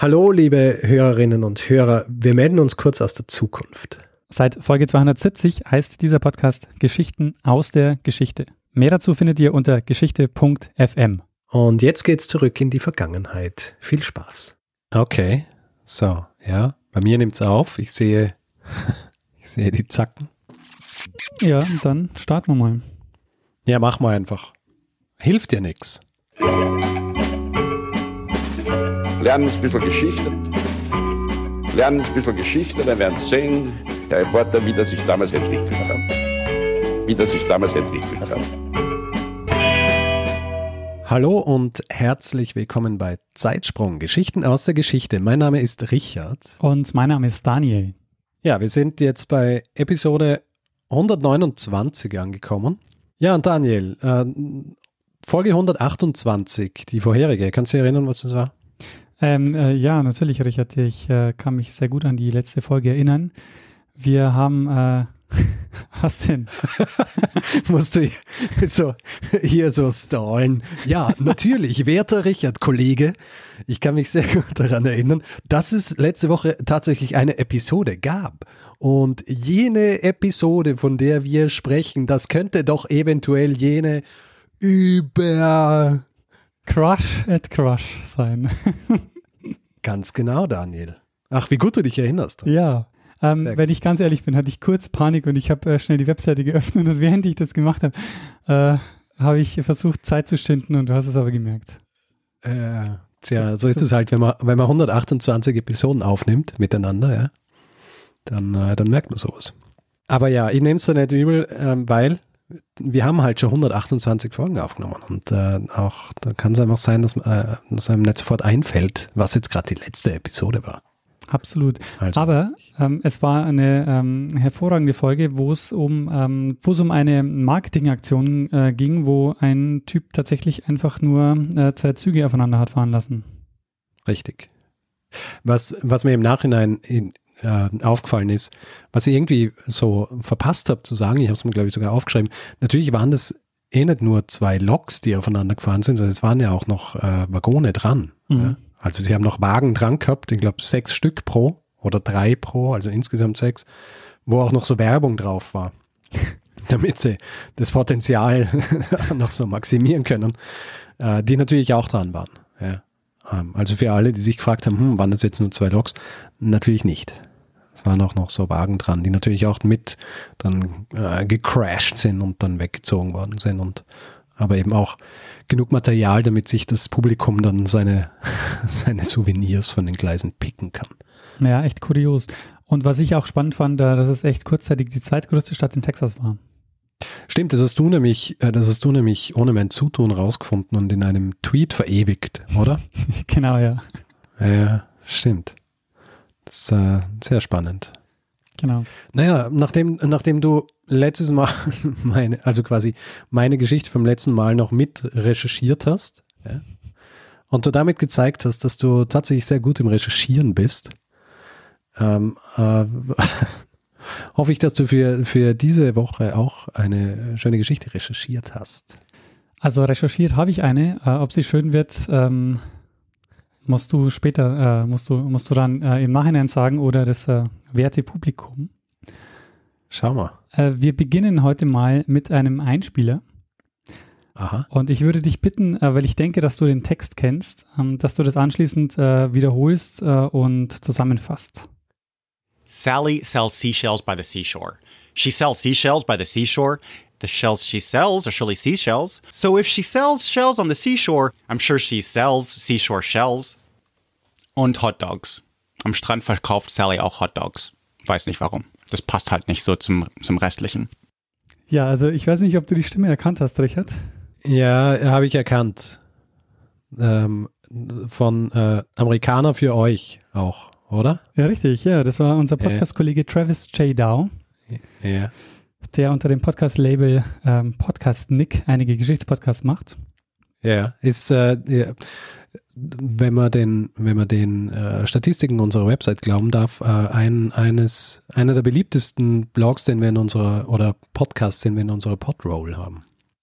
Hallo, liebe Hörerinnen und Hörer. Wir melden uns kurz aus der Zukunft. Seit Folge 270 heißt dieser Podcast Geschichten aus der Geschichte. Mehr dazu findet ihr unter geschichte.fm. Und jetzt geht's zurück in die Vergangenheit. Viel Spaß. Okay, so, ja, bei mir nimmt's auf. Ich sehe, ich sehe die Zacken. Ja, dann starten wir mal. Ja, mach mal einfach. Hilft dir nichts. Lernen ein bisschen Geschichte. Lernen ein bisschen Geschichte, dann werden Sie sehen, Herr Reporter, wie das sich damals entwickelt hat. Wie das sich damals entwickelt hat. Hallo und herzlich willkommen bei Zeitsprung, Geschichten aus der Geschichte. Mein Name ist Richard. Und mein Name ist Daniel. Ja, wir sind jetzt bei Episode 129 angekommen. Ja, und Daniel, äh, Folge 128, die vorherige, kannst du dich erinnern, was das war? Ähm, äh, ja, natürlich, Richard. Ich äh, kann mich sehr gut an die letzte Folge erinnern. Wir haben, äh, was denn? Musst du so, hier so stallen. Ja, natürlich, werter Richard, Kollege. Ich kann mich sehr gut daran erinnern, dass es letzte Woche tatsächlich eine Episode gab. Und jene Episode, von der wir sprechen, das könnte doch eventuell jene über Crush at Crush sein. Ganz genau, Daniel. Ach, wie gut du dich erinnerst. Ja. Ähm, wenn ich ganz ehrlich bin, hatte ich kurz Panik und ich habe äh, schnell die Webseite geöffnet und während ich das gemacht habe, äh, habe ich versucht, Zeit zu schinden und du hast es aber gemerkt. Äh, tja, so ist es halt, wenn man, wenn man 128 Episoden aufnimmt miteinander, ja, dann, äh, dann merkt man sowas. Aber ja, ich nehme es da nicht übel, ähm, weil wir haben halt schon 128 Folgen aufgenommen und äh, auch da kann es einfach sein, dass, äh, dass einem nicht sofort einfällt, was jetzt gerade die letzte Episode war. Absolut. Also. Aber ähm, es war eine ähm, hervorragende Folge, wo es um ähm, wo es um eine Marketingaktion äh, ging, wo ein Typ tatsächlich einfach nur äh, zwei Züge aufeinander hat fahren lassen. Richtig. Was, was mir im Nachhinein in, äh, aufgefallen ist, was ich irgendwie so verpasst habe zu sagen, ich habe es mir glaube ich sogar aufgeschrieben, natürlich waren das eh nicht nur zwei Loks, die aufeinander gefahren sind, sondern es waren ja auch noch äh, Waggone dran. Mhm. Ja? Also sie haben noch Wagen dran gehabt, ich glaube sechs Stück pro oder drei pro, also insgesamt sechs, wo auch noch so Werbung drauf war, damit sie das Potenzial noch so maximieren können, äh, die natürlich auch dran waren. Ja. Ähm, also für alle, die sich gefragt haben, hm, waren das jetzt nur zwei Loks? Natürlich nicht. Es waren auch noch so Wagen dran, die natürlich auch mit dann äh, gecrashed sind und dann weggezogen worden sind und aber eben auch genug Material, damit sich das Publikum dann seine, seine Souvenirs von den Gleisen picken kann. Ja, echt kurios. Und was ich auch spannend fand, dass es echt kurzzeitig die zweitgrößte Stadt in Texas war. Stimmt, das hast du nämlich, äh, das hast du nämlich ohne mein Zutun rausgefunden und in einem Tweet verewigt, oder? genau, ja. Ja, stimmt. Das ist äh, sehr spannend. Genau. Naja, nachdem, nachdem du letztes Mal meine, also quasi meine Geschichte vom letzten Mal noch mit recherchiert hast ja, und du damit gezeigt hast, dass du tatsächlich sehr gut im Recherchieren bist, ähm, äh, hoffe ich, dass du für, für diese Woche auch eine schöne Geschichte recherchiert hast. Also recherchiert habe ich eine. Äh, ob sie schön wird, ähm, musst du später, äh, musst du, musst du dann äh, im Nachhinein sagen oder das äh, werte Publikum. Schau mal. Äh, wir beginnen heute mal mit einem Einspieler. Aha. Und ich würde dich bitten, äh, weil ich denke, dass du den Text kennst, ähm, dass du das anschließend wiederholst und zusammenfasst. Sally sells seashells by the seashore. She sells seashells by the seashore. The shells she sells are surely seashells. So if she sells shells on the seashore, I'm sure she sells seashore shells. Und Hot Dogs. Am Strand verkauft Sally auch Hot Dogs. Weiß nicht warum. Das passt halt nicht so zum, zum Restlichen. Ja, also ich weiß nicht, ob du die Stimme erkannt hast, Richard. Ja, habe ich erkannt. Ähm, von äh, Amerikaner für euch auch, oder? Ja, richtig. Ja, das war unser Podcast-Kollege Travis J. Dow. Ja. Der unter dem Podcast-Label ähm, Podcast Nick einige Geschichtspodcasts macht. Ja, ist, äh, ja, wenn man den, wenn man den äh, Statistiken unserer Website glauben darf, äh, ein, eines, einer der beliebtesten Blogs, den wir in unserer, oder Podcasts, den wir in unserer Podroll haben.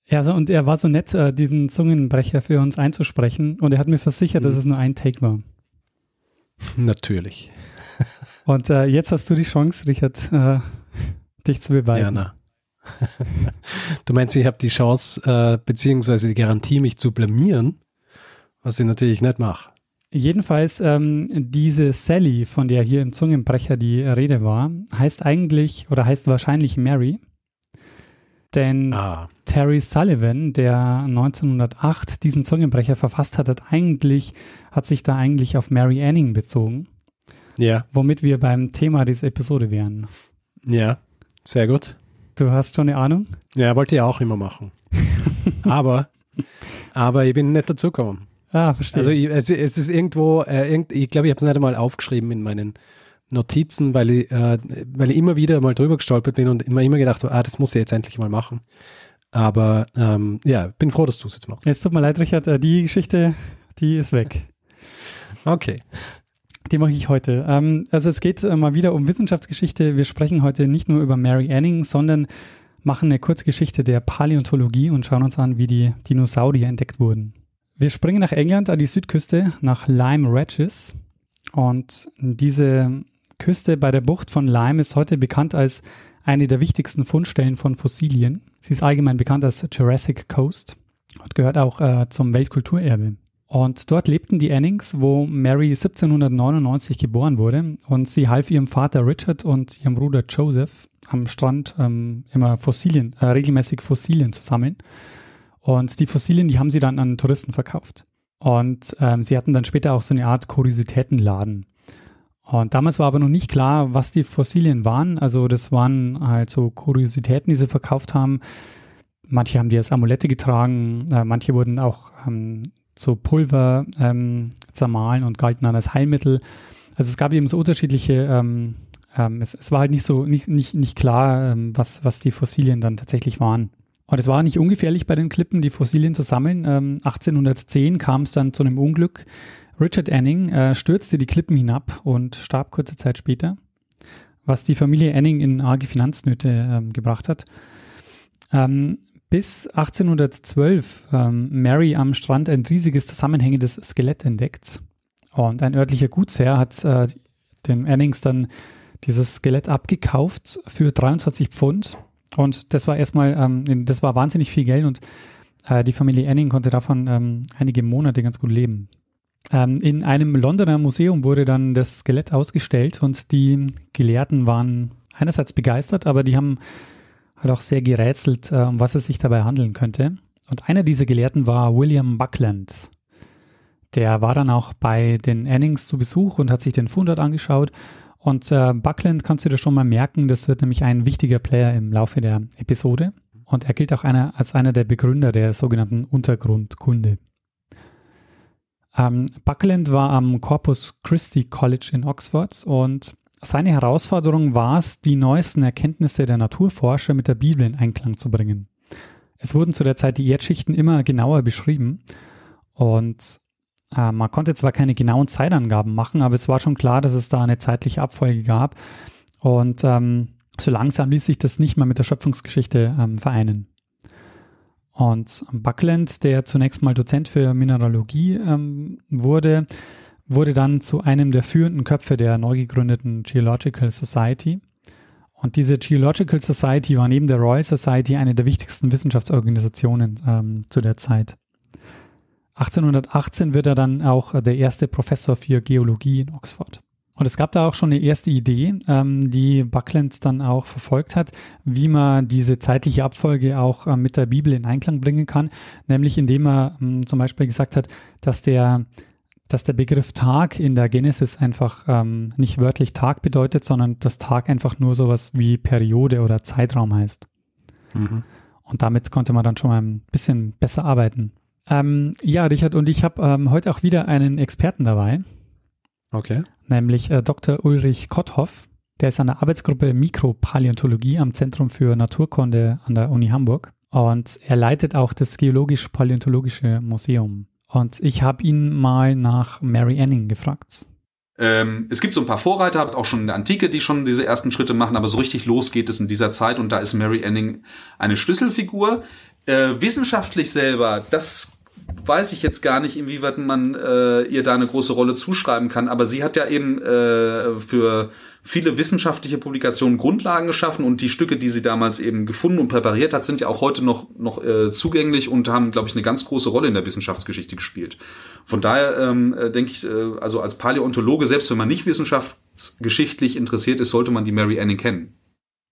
Ja, also, und er war so nett, äh, diesen Zungenbrecher für uns einzusprechen und er hat mir versichert, mhm. dass es nur ein Take war. Natürlich. Und äh, jetzt hast du die Chance, Richard, äh, dich zu beweisen. Ja, du meinst, ich habe die Chance, äh, beziehungsweise die Garantie, mich zu blamieren, was ich natürlich nicht mache. Jedenfalls, ähm, diese Sally, von der hier im Zungenbrecher die Rede war, heißt eigentlich oder heißt wahrscheinlich Mary. Denn ah. Terry Sullivan, der 1908 diesen Zungenbrecher verfasst hat, hat eigentlich, hat sich da eigentlich auf Mary Anning bezogen. Ja. Womit wir beim Thema dieser Episode wären. Ja, sehr gut. Du hast schon eine Ahnung? Ja, wollte ich auch immer machen. aber, aber ich bin nicht dazugekommen. Ah, verstehe. Also ich, es, es, ist irgendwo, äh, irgend, ich glaube, ich habe es nicht einmal aufgeschrieben in meinen Notizen, weil ich, äh, weil ich immer wieder mal drüber gestolpert bin und immer, immer gedacht habe, ah, das muss ich jetzt endlich mal machen. Aber ähm, ja, bin froh, dass du es jetzt machst. Jetzt tut mir leid, Richard, äh, die Geschichte, die ist weg. Okay. Die mache ich heute. Ähm, also es geht äh, mal wieder um Wissenschaftsgeschichte. Wir sprechen heute nicht nur über Mary Anning, sondern machen eine Kurzgeschichte der Paläontologie und schauen uns an, wie die Dinosaurier entdeckt wurden. Wir springen nach England an die Südküste, nach Lyme Regis. Und diese Küste bei der Bucht von Lyme ist heute bekannt als eine der wichtigsten Fundstellen von Fossilien. Sie ist allgemein bekannt als Jurassic Coast und gehört auch äh, zum Weltkulturerbe. Und dort lebten die Annings, wo Mary 1799 geboren wurde. Und sie half ihrem Vater Richard und ihrem Bruder Joseph am Strand ähm, immer Fossilien, äh, regelmäßig Fossilien zu sammeln. Und die Fossilien, die haben sie dann an Touristen verkauft. Und ähm, sie hatten dann später auch so eine Art Kuriositätenladen. Und damals war aber noch nicht klar, was die Fossilien waren. Also das waren halt so Kuriositäten, die sie verkauft haben. Manche haben die als Amulette getragen, äh, manche wurden auch ähm, so Pulver ähm, zermahlen und galten dann als Heilmittel. Also es gab eben so unterschiedliche, ähm, ähm, es, es, war halt nicht so, nicht, nicht, nicht klar, ähm, was, was die Fossilien dann tatsächlich waren. Und es war nicht ungefährlich bei den Klippen, die Fossilien zu sammeln. Ähm, 1810 kam es dann zu einem Unglück. Richard Anning äh, stürzte die Klippen hinab und starb kurze Zeit später, was die Familie Anning in arge Finanznöte ähm, gebracht hat. Ähm, bis 1812 ähm, Mary am Strand ein riesiges zusammenhängendes Skelett entdeckt. Und ein örtlicher Gutsherr hat äh, den Annings dann dieses Skelett abgekauft für 23 Pfund. Und das war erstmal, ähm, das war wahnsinnig viel Geld und äh, die Familie Anning konnte davon ähm, einige Monate ganz gut leben. Ähm, in einem Londoner Museum wurde dann das Skelett ausgestellt und die Gelehrten waren einerseits begeistert, aber die haben hat auch sehr gerätselt, um was es sich dabei handeln könnte. Und einer dieser Gelehrten war William Buckland. Der war dann auch bei den Annings zu Besuch und hat sich den Fundort angeschaut. Und äh, Buckland kannst du dir schon mal merken, das wird nämlich ein wichtiger Player im Laufe der Episode. Und er gilt auch einer, als einer der Begründer der sogenannten Untergrundkunde. Ähm, Buckland war am Corpus Christi College in Oxford und seine Herausforderung war es, die neuesten Erkenntnisse der Naturforscher mit der Bibel in Einklang zu bringen. Es wurden zu der Zeit die Erdschichten immer genauer beschrieben und äh, man konnte zwar keine genauen Zeitangaben machen, aber es war schon klar, dass es da eine zeitliche Abfolge gab und ähm, so langsam ließ sich das nicht mehr mit der Schöpfungsgeschichte ähm, vereinen. Und Buckland, der zunächst mal Dozent für Mineralogie ähm, wurde, wurde dann zu einem der führenden Köpfe der neu gegründeten Geological Society. Und diese Geological Society war neben der Royal Society eine der wichtigsten Wissenschaftsorganisationen ähm, zu der Zeit. 1818 wird er dann auch der erste Professor für Geologie in Oxford. Und es gab da auch schon eine erste Idee, ähm, die Buckland dann auch verfolgt hat, wie man diese zeitliche Abfolge auch äh, mit der Bibel in Einklang bringen kann, nämlich indem er ähm, zum Beispiel gesagt hat, dass der dass der Begriff Tag in der Genesis einfach ähm, nicht wörtlich Tag bedeutet, sondern dass Tag einfach nur sowas wie Periode oder Zeitraum heißt. Mhm. Und damit konnte man dann schon mal ein bisschen besser arbeiten. Ähm, ja, Richard, und ich habe ähm, heute auch wieder einen Experten dabei. Okay. Nämlich äh, Dr. Ulrich Kotthoff. Der ist an der Arbeitsgruppe Mikropaläontologie am Zentrum für Naturkunde an der Uni Hamburg. Und er leitet auch das Geologisch-Paläontologische Museum. Und ich habe ihn mal nach Mary Anning gefragt. Ähm, es gibt so ein paar Vorreiter, habt auch schon in der Antike, die schon diese ersten Schritte machen, aber so richtig los geht es in dieser Zeit und da ist Mary Anning eine Schlüsselfigur. Äh, wissenschaftlich selber, das weiß ich jetzt gar nicht, inwieweit man äh, ihr da eine große Rolle zuschreiben kann. Aber sie hat ja eben äh, für viele wissenschaftliche Publikationen Grundlagen geschaffen und die Stücke, die sie damals eben gefunden und präpariert hat, sind ja auch heute noch, noch äh, zugänglich und haben, glaube ich, eine ganz große Rolle in der Wissenschaftsgeschichte gespielt. Von daher ähm, äh, denke ich, äh, also als Paläontologe, selbst wenn man nicht wissenschaftsgeschichtlich interessiert ist, sollte man die Mary Anning kennen.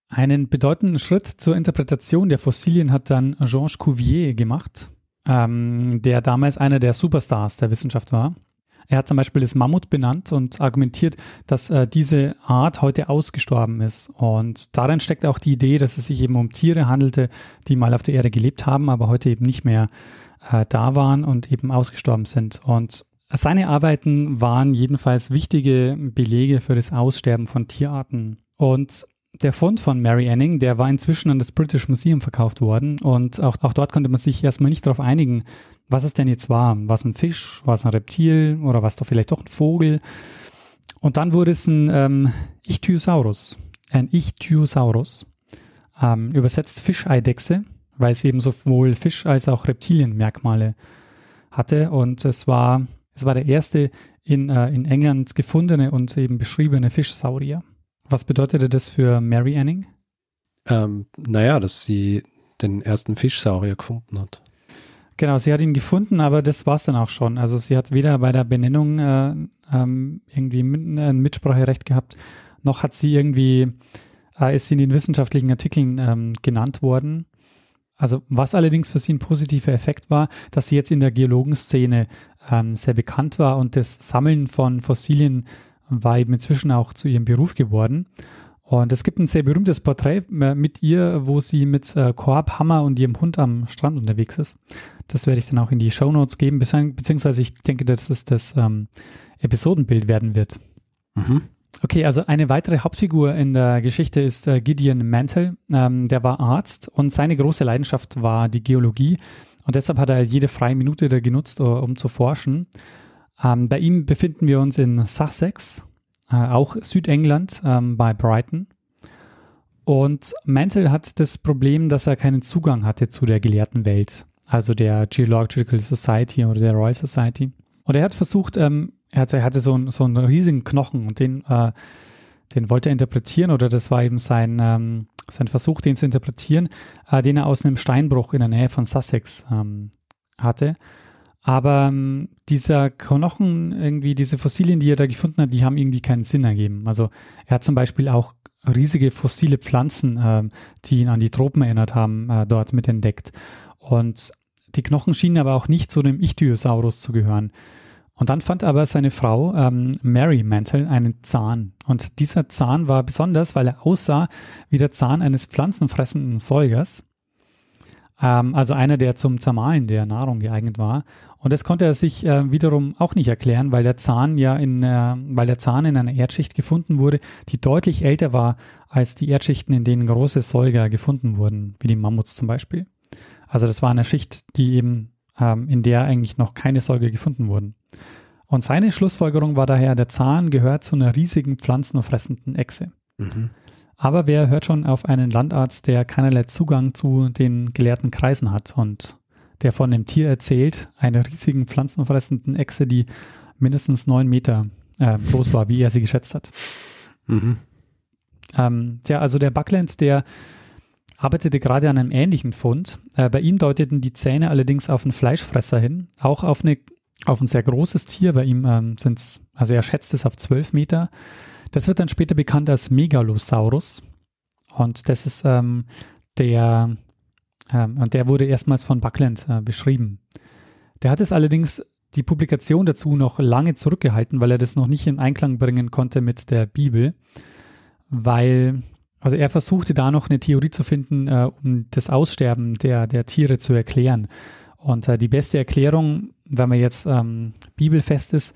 Einen bedeutenden Schritt zur Interpretation der Fossilien hat dann Georges Cuvier gemacht, ähm, der damals einer der Superstars der Wissenschaft war. Er hat zum Beispiel das Mammut benannt und argumentiert, dass äh, diese Art heute ausgestorben ist. Und darin steckt auch die Idee, dass es sich eben um Tiere handelte, die mal auf der Erde gelebt haben, aber heute eben nicht mehr äh, da waren und eben ausgestorben sind. Und seine Arbeiten waren jedenfalls wichtige Belege für das Aussterben von Tierarten. Und der Fund von Mary Anning, der war inzwischen an das British Museum verkauft worden und auch, auch dort konnte man sich erstmal nicht darauf einigen, was es denn jetzt war. War es ein Fisch, war es ein Reptil oder war es doch vielleicht doch ein Vogel? Und dann wurde es ein ähm, Ichthyosaurus, ein Ichthyosaurus, ähm, übersetzt Fischeidechse, weil es eben sowohl Fisch- als auch Reptilienmerkmale hatte und es war, es war der erste in, äh, in England gefundene und eben beschriebene Fischsaurier. Was bedeutete das für Mary Anning? Ähm, naja, dass sie den ersten Fischsaurier gefunden hat. Genau, sie hat ihn gefunden, aber das war es dann auch schon. Also sie hat weder bei der Benennung äh, ähm, irgendwie mit, äh, ein Mitspracherecht gehabt, noch hat sie irgendwie, äh, ist sie in den wissenschaftlichen Artikeln ähm, genannt worden. Also was allerdings für sie ein positiver Effekt war, dass sie jetzt in der Geologenszene ähm, sehr bekannt war und das Sammeln von Fossilien war eben inzwischen auch zu ihrem Beruf geworden. Und es gibt ein sehr berühmtes Porträt äh, mit ihr, wo sie mit äh, Korb, Hammer und ihrem Hund am Strand unterwegs ist. Das werde ich dann auch in die Show Notes geben, beziehungsweise ich denke, dass es das ähm, Episodenbild werden wird. Mhm. Okay, also eine weitere Hauptfigur in der Geschichte ist äh, Gideon Mantle. Ähm, der war Arzt und seine große Leidenschaft war die Geologie. Und deshalb hat er jede freie Minute da genutzt, um zu forschen. Ähm, bei ihm befinden wir uns in Sussex, äh, auch Südengland, ähm, bei Brighton. Und Mantle hat das Problem, dass er keinen Zugang hatte zu der gelehrten Welt, also der Geological Society oder der Royal Society. Und er hat versucht, ähm, er, hatte, er hatte so, einen, so einen riesigen Knochen und den, äh, den wollte er interpretieren oder das war eben sein, ähm, sein Versuch, den zu interpretieren, äh, den er aus einem Steinbruch in der Nähe von Sussex ähm, hatte. Aber ähm, dieser Knochen, irgendwie diese Fossilien, die er da gefunden hat, die haben irgendwie keinen Sinn ergeben. Also er hat zum Beispiel auch riesige fossile Pflanzen, äh, die ihn an die Tropen erinnert haben, äh, dort mit entdeckt. Und die Knochen schienen aber auch nicht zu dem Ichthyosaurus zu gehören. Und dann fand aber seine Frau ähm, Mary Mantle einen Zahn. Und dieser Zahn war besonders, weil er aussah wie der Zahn eines pflanzenfressenden Säugers. Ähm, also einer, der zum Zermahlen der Nahrung geeignet war. Und das konnte er sich äh, wiederum auch nicht erklären, weil der Zahn ja in, äh, weil der Zahn in einer Erdschicht gefunden wurde, die deutlich älter war als die Erdschichten, in denen große Säuger gefunden wurden, wie die Mammuts zum Beispiel. Also das war eine Schicht, die eben, ähm, in der eigentlich noch keine Säuger gefunden wurden. Und seine Schlussfolgerung war daher, der Zahn gehört zu einer riesigen pflanzenfressenden Echse. Mhm. Aber wer hört schon auf einen Landarzt, der keinerlei Zugang zu den gelehrten Kreisen hat und der von dem Tier erzählt, einer riesigen pflanzenfressenden Echse, die mindestens neun Meter äh, groß war, wie er sie geschätzt hat. Mhm. Ähm, ja, also der Buckland, der arbeitete gerade an einem ähnlichen Fund. Äh, bei ihm deuteten die Zähne allerdings auf einen Fleischfresser hin, auch auf, eine, auf ein sehr großes Tier. Bei ihm ähm, sind es, also er schätzt es auf zwölf Meter. Das wird dann später bekannt als Megalosaurus. Und das ist ähm, der ähm, und der wurde erstmals von Buckland äh, beschrieben. Der hat es allerdings die Publikation dazu noch lange zurückgehalten, weil er das noch nicht in Einklang bringen konnte mit der Bibel, weil, also er versuchte da noch eine Theorie zu finden, äh, um das Aussterben der, der Tiere zu erklären. Und äh, die beste Erklärung, wenn man jetzt ähm, bibelfest ist,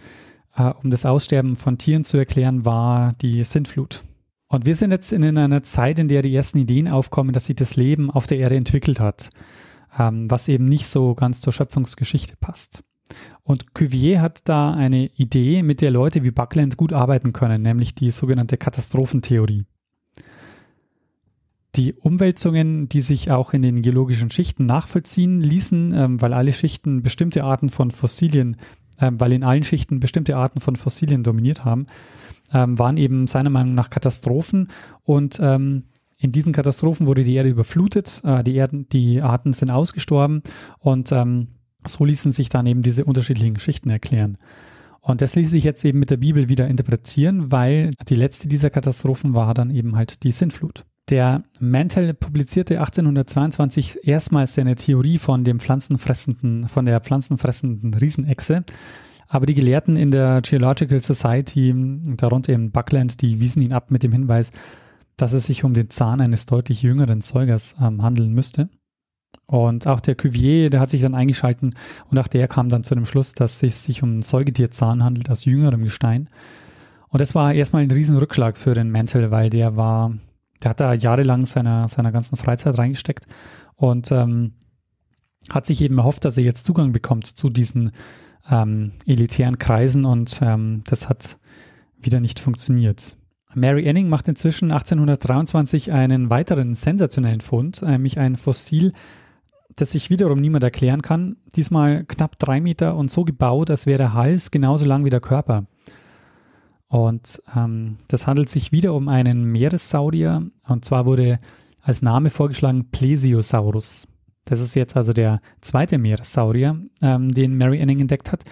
äh, um das Aussterben von Tieren zu erklären, war die Sintflut. Und wir sind jetzt in einer Zeit, in der die ersten Ideen aufkommen, dass sich das Leben auf der Erde entwickelt hat, ähm, was eben nicht so ganz zur Schöpfungsgeschichte passt. Und Cuvier hat da eine Idee, mit der Leute wie Buckland gut arbeiten können, nämlich die sogenannte Katastrophentheorie. die Umwälzungen, die sich auch in den geologischen Schichten nachvollziehen ließen, ähm, weil alle Schichten bestimmte Arten von Fossilien, ähm, weil in allen Schichten bestimmte Arten von Fossilien dominiert haben, ähm, waren eben seiner Meinung nach Katastrophen und ähm, in diesen Katastrophen wurde die Erde überflutet, äh, die, Erden, die Arten sind ausgestorben und ähm, so ließen sich dann eben diese unterschiedlichen Schichten erklären. Und das ließ sich jetzt eben mit der Bibel wieder interpretieren, weil die letzte dieser Katastrophen war dann eben halt die Sintflut. Der Mantel publizierte 1822 erstmals seine Theorie von dem pflanzenfressenden, von der pflanzenfressenden Riesenechse. Aber die Gelehrten in der Geological Society, darunter eben Buckland, die wiesen ihn ab mit dem Hinweis, dass es sich um den Zahn eines deutlich jüngeren Zeugers ähm, handeln müsste. Und auch der Cuvier, der hat sich dann eingeschalten und auch der kam dann zu dem Schluss, dass es sich um einen Säugetierzahn handelt aus jüngerem Gestein. Und das war erstmal ein Riesenrückschlag für den Mantel, weil der war, der hat da jahrelang seiner, seiner ganzen Freizeit reingesteckt und ähm, hat sich eben erhofft, dass er jetzt Zugang bekommt zu diesen ähm, elitären Kreisen und ähm, das hat wieder nicht funktioniert. Mary Anning macht inzwischen 1823 einen weiteren sensationellen Fund, nämlich ein Fossil, das sich wiederum niemand erklären kann. Diesmal knapp drei Meter und so gebaut, als wäre der Hals genauso lang wie der Körper. Und ähm, das handelt sich wieder um einen Meeressaurier. Und zwar wurde als Name vorgeschlagen Plesiosaurus. Das ist jetzt also der zweite Meeressaurier, ähm, den Mary Anning entdeckt hat.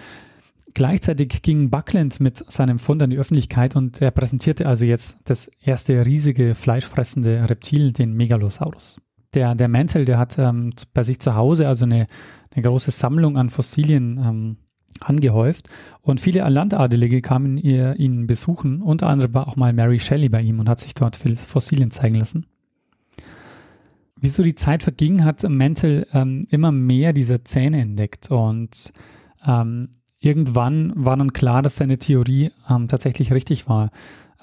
Gleichzeitig ging Buckland mit seinem Fund an die Öffentlichkeit und er präsentierte also jetzt das erste riesige fleischfressende Reptil, den Megalosaurus. Der, der Mantel, der hat ähm, bei sich zu Hause also eine, eine große Sammlung an Fossilien ähm, angehäuft und viele Landadelige kamen ihr, ihn besuchen. Unter anderem war auch mal Mary Shelley bei ihm und hat sich dort Fossilien zeigen lassen. Wie so die Zeit verging, hat Mantel ähm, immer mehr dieser Zähne entdeckt und ähm, irgendwann war dann klar, dass seine Theorie ähm, tatsächlich richtig war.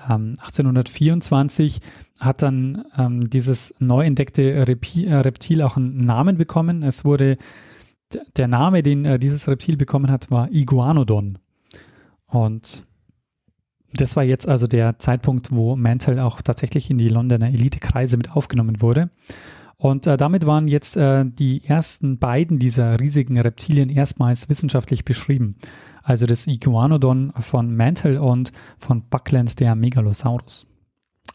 Ähm, 1824 hat dann ähm, dieses neu entdeckte Reptil auch einen Namen bekommen. Es wurde der Name, den äh, dieses Reptil bekommen hat, war Iguanodon. Und das war jetzt also der Zeitpunkt, wo Mantle auch tatsächlich in die Londoner Elitekreise mit aufgenommen wurde. Und äh, damit waren jetzt äh, die ersten beiden dieser riesigen Reptilien erstmals wissenschaftlich beschrieben. Also das Iguanodon von Mantle und von Buckland der Megalosaurus.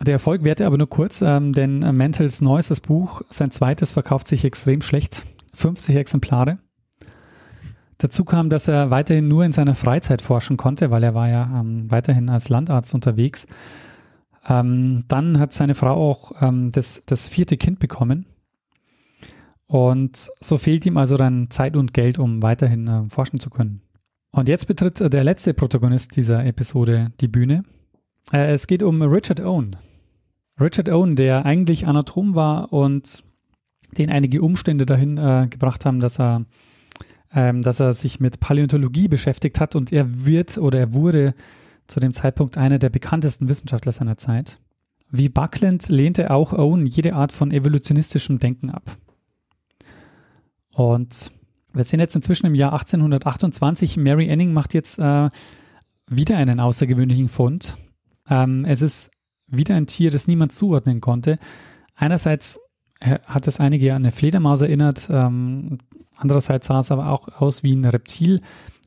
Der Erfolg währte aber nur kurz, ähm, denn Mantles neuestes Buch, sein zweites, verkauft sich extrem schlecht. 50 Exemplare. Dazu kam, dass er weiterhin nur in seiner Freizeit forschen konnte, weil er war ja ähm, weiterhin als Landarzt unterwegs. Ähm, dann hat seine Frau auch ähm, das, das vierte Kind bekommen. Und so fehlt ihm also dann Zeit und Geld, um weiterhin äh, forschen zu können. Und jetzt betritt äh, der letzte Protagonist dieser Episode die Bühne. Äh, es geht um Richard Owen. Richard Owen, der eigentlich Anatom war und den einige Umstände dahin äh, gebracht haben, dass er, ähm, dass er sich mit Paläontologie beschäftigt hat und er wird oder er wurde zu dem Zeitpunkt einer der bekanntesten Wissenschaftler seiner Zeit. Wie Buckland lehnte auch Owen jede Art von evolutionistischem Denken ab. Und wir sind jetzt inzwischen im Jahr 1828. Mary Anning macht jetzt äh, wieder einen außergewöhnlichen Fund. Ähm, es ist wieder ein Tier, das niemand zuordnen konnte. Einerseits hat es einige an eine Fledermaus erinnert, ähm, andererseits sah es aber auch aus wie ein Reptil.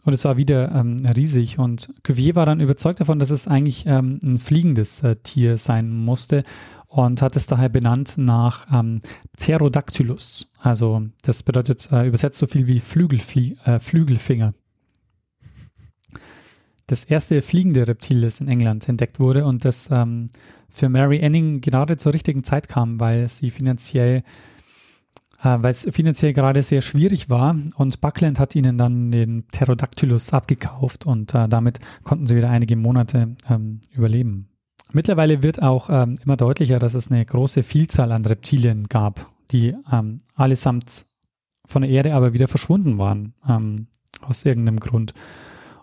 Und es war wieder ähm, riesig. Und Cuvier war dann überzeugt davon, dass es eigentlich ähm, ein fliegendes äh, Tier sein musste und hat es daher benannt nach ähm, Pterodactylus. Also das bedeutet äh, übersetzt so viel wie Flügelflie äh, Flügelfinger. Das erste fliegende Reptil, das in England entdeckt wurde und das ähm, für Mary Anning gerade zur richtigen Zeit kam, weil sie finanziell äh, weil es finanziell gerade sehr schwierig war und Buckland hat ihnen dann den Pterodactylus abgekauft und äh, damit konnten sie wieder einige Monate ähm, überleben. Mittlerweile wird auch ähm, immer deutlicher, dass es eine große Vielzahl an Reptilien gab, die ähm, allesamt von der Erde aber wieder verschwunden waren, ähm, aus irgendeinem Grund.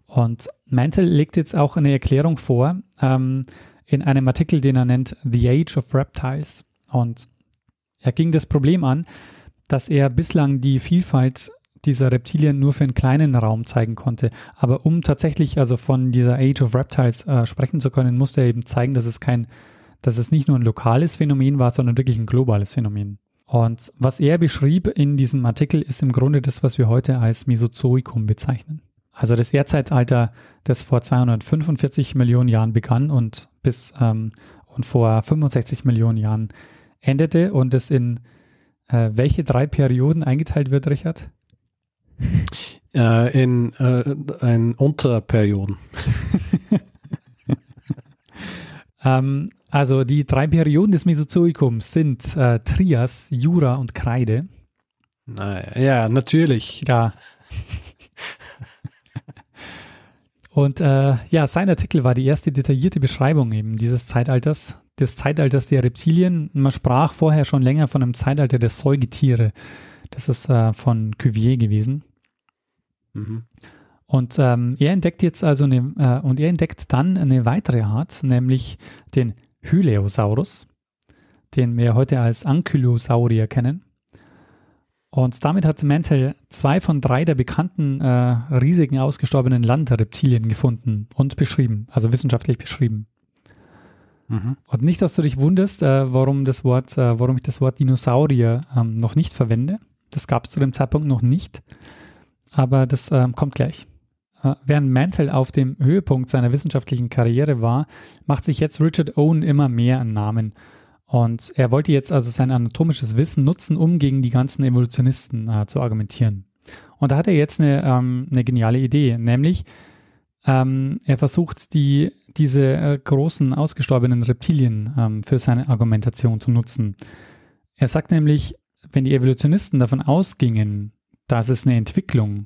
Und Mantel legt jetzt auch eine Erklärung vor ähm, in einem Artikel, den er nennt The Age of Reptiles. Und er ging das Problem an, dass er bislang die Vielfalt dieser Reptilien nur für einen kleinen Raum zeigen konnte. Aber um tatsächlich also von dieser Age of Reptiles äh, sprechen zu können, musste er eben zeigen, dass es kein dass es nicht nur ein lokales Phänomen war, sondern wirklich ein globales Phänomen. Und was er beschrieb in diesem Artikel ist im Grunde das, was wir heute als Mesozoikum bezeichnen. Also das Erdzeitalter, das vor 245 Millionen Jahren begann und bis ähm, und vor 65 Millionen Jahren endete und es in äh, welche drei Perioden eingeteilt wird, Richard? Äh, in, äh, in Unterperioden. ähm, also die drei Perioden des Mesozoikums sind äh, Trias, Jura und Kreide. Naja, ja, natürlich. Ja. Und äh, ja, sein Artikel war die erste detaillierte Beschreibung eben dieses Zeitalters, des Zeitalters der Reptilien. Man sprach vorher schon länger von einem Zeitalter der Säugetiere. Das ist äh, von Cuvier gewesen. Mhm. Und ähm, er entdeckt jetzt also eine, äh, und er entdeckt dann eine weitere Art, nämlich den Hyleosaurus, den wir heute als Ankylosaurier kennen. Und damit hat Mantel zwei von drei der bekannten äh, riesigen ausgestorbenen Landreptilien gefunden und beschrieben, also wissenschaftlich beschrieben. Mhm. Und nicht, dass du dich wunderst, äh, warum das Wort, äh, warum ich das Wort Dinosaurier ähm, noch nicht verwende. Das gab es zu dem Zeitpunkt noch nicht, aber das ähm, kommt gleich. Äh, während Mantel auf dem Höhepunkt seiner wissenschaftlichen Karriere war, macht sich jetzt Richard Owen immer mehr einen Namen und er wollte jetzt also sein anatomisches Wissen nutzen, um gegen die ganzen Evolutionisten äh, zu argumentieren. Und da hat er jetzt eine, ähm, eine geniale Idee, nämlich ähm, er versucht, die, diese äh, großen ausgestorbenen Reptilien ähm, für seine Argumentation zu nutzen. Er sagt nämlich, wenn die Evolutionisten davon ausgingen, dass es eine Entwicklung,